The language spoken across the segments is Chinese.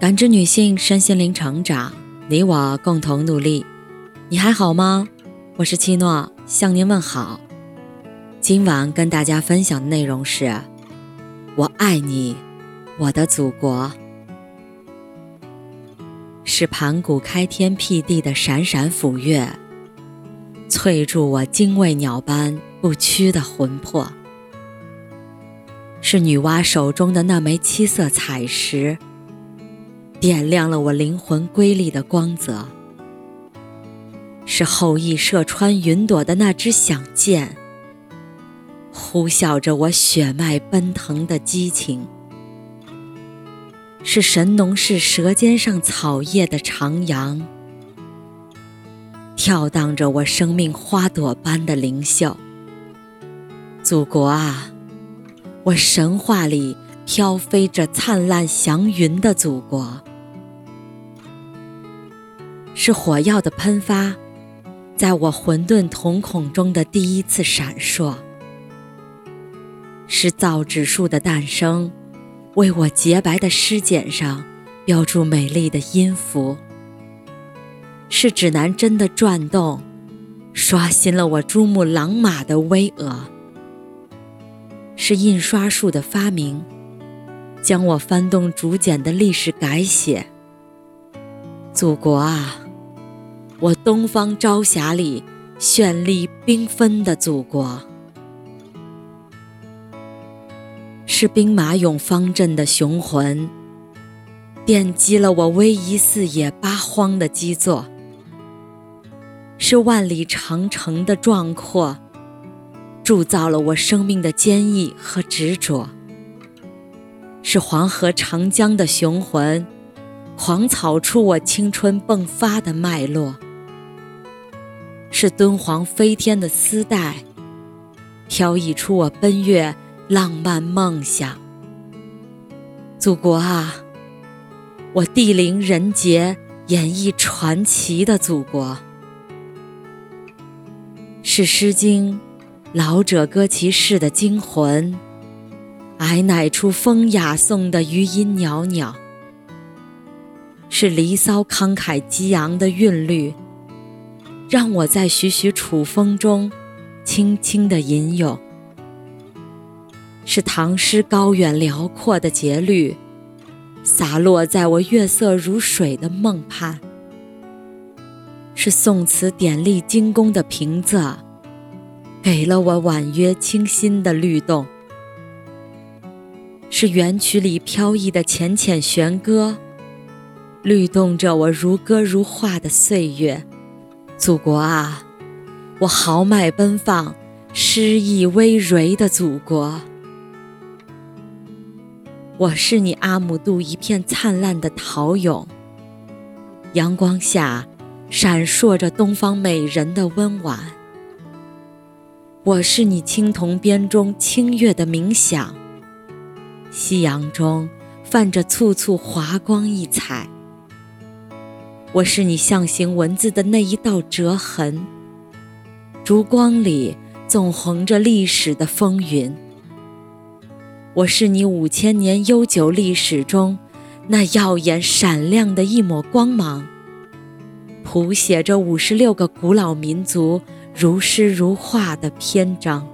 感知女性身心灵成长，你我共同努力。你还好吗？我是七诺，向您问好。今晚跟大家分享的内容是：我爱你，我的祖国。是盘古开天辟地的闪闪斧钺，淬铸我精卫鸟般不屈的魂魄。是女娲手中的那枚七色彩石。点亮了我灵魂瑰丽的光泽，是后羿射穿云朵的那支响箭，呼啸着我血脉奔腾的激情；是神农氏舌尖上草叶的徜徉，跳荡着我生命花朵般的灵秀。祖国啊，我神话里飘飞着灿烂祥云的祖国。是火药的喷发，在我混沌瞳孔中的第一次闪烁；是造纸术的诞生，为我洁白的诗简上标注美丽的音符；是指南针的转动，刷新了我珠穆朗玛的巍峨；是印刷术的发明，将我翻动竹简的历史改写。祖国啊！我东方朝霞里绚丽缤纷的祖国，是兵马俑方阵的雄浑，奠基了我威仪四野八荒的基座；是万里长城的壮阔，铸造了我生命的坚毅和执着；是黄河长江的雄浑，狂草出我青春迸发的脉络。是敦煌飞天的丝带，飘逸出我奔月浪漫梦想。祖国啊，我地灵人杰演绎传奇的祖国。是《诗经》老者歌其事的精魂，哀乃出风雅颂的余音袅袅。是《离骚》慷慨激昂的韵律。让我在徐徐楚风中，轻轻地吟咏。是唐诗高远辽阔的节律，洒落在我月色如水的梦畔。是宋词典丽精工的平仄，给了我婉约清新的律动。是元曲里飘逸的浅浅弦歌，律动着我如歌如画的岁月。祖国啊，我豪迈奔放、诗意葳蕤的祖国！我是你阿姆渡一片灿烂的陶俑，阳光下闪烁着东方美人的温婉。我是你青铜编钟清月的冥想，夕阳中泛着簇簇华光溢彩。我是你象形文字的那一道折痕，烛光里纵横着历史的风云。我是你五千年悠久历史中那耀眼闪亮的一抹光芒，谱写着五十六个古老民族如诗如画的篇章。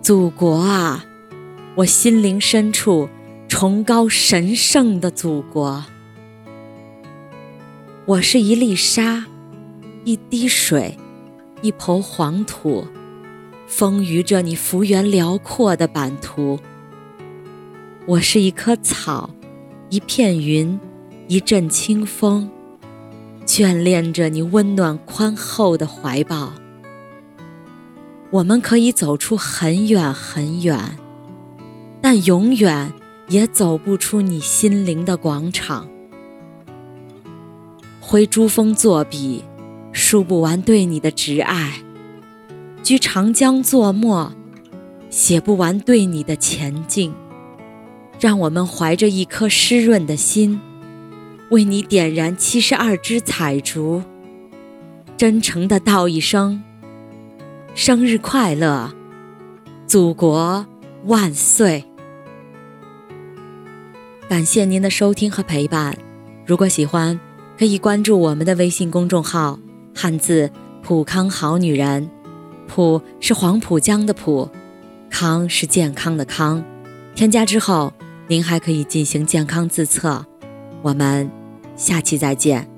祖国啊，我心灵深处崇高神圣的祖国。我是一粒沙，一滴水，一抔黄土，丰腴着你幅员辽阔的版图。我是一棵草，一片云，一阵清风，眷恋着你温暖宽厚的怀抱。我们可以走出很远很远，但永远也走不出你心灵的广场。挥珠峰作笔，数不完对你的挚爱；居长江作墨，写不完对你的前进。让我们怀着一颗湿润的心，为你点燃七十二支彩烛，真诚地道一声：生日快乐，祖国万岁！感谢您的收听和陪伴。如果喜欢，可以关注我们的微信公众号“汉字普康好女人”，普是黄浦江的浦，康是健康的康。添加之后，您还可以进行健康自测。我们下期再见。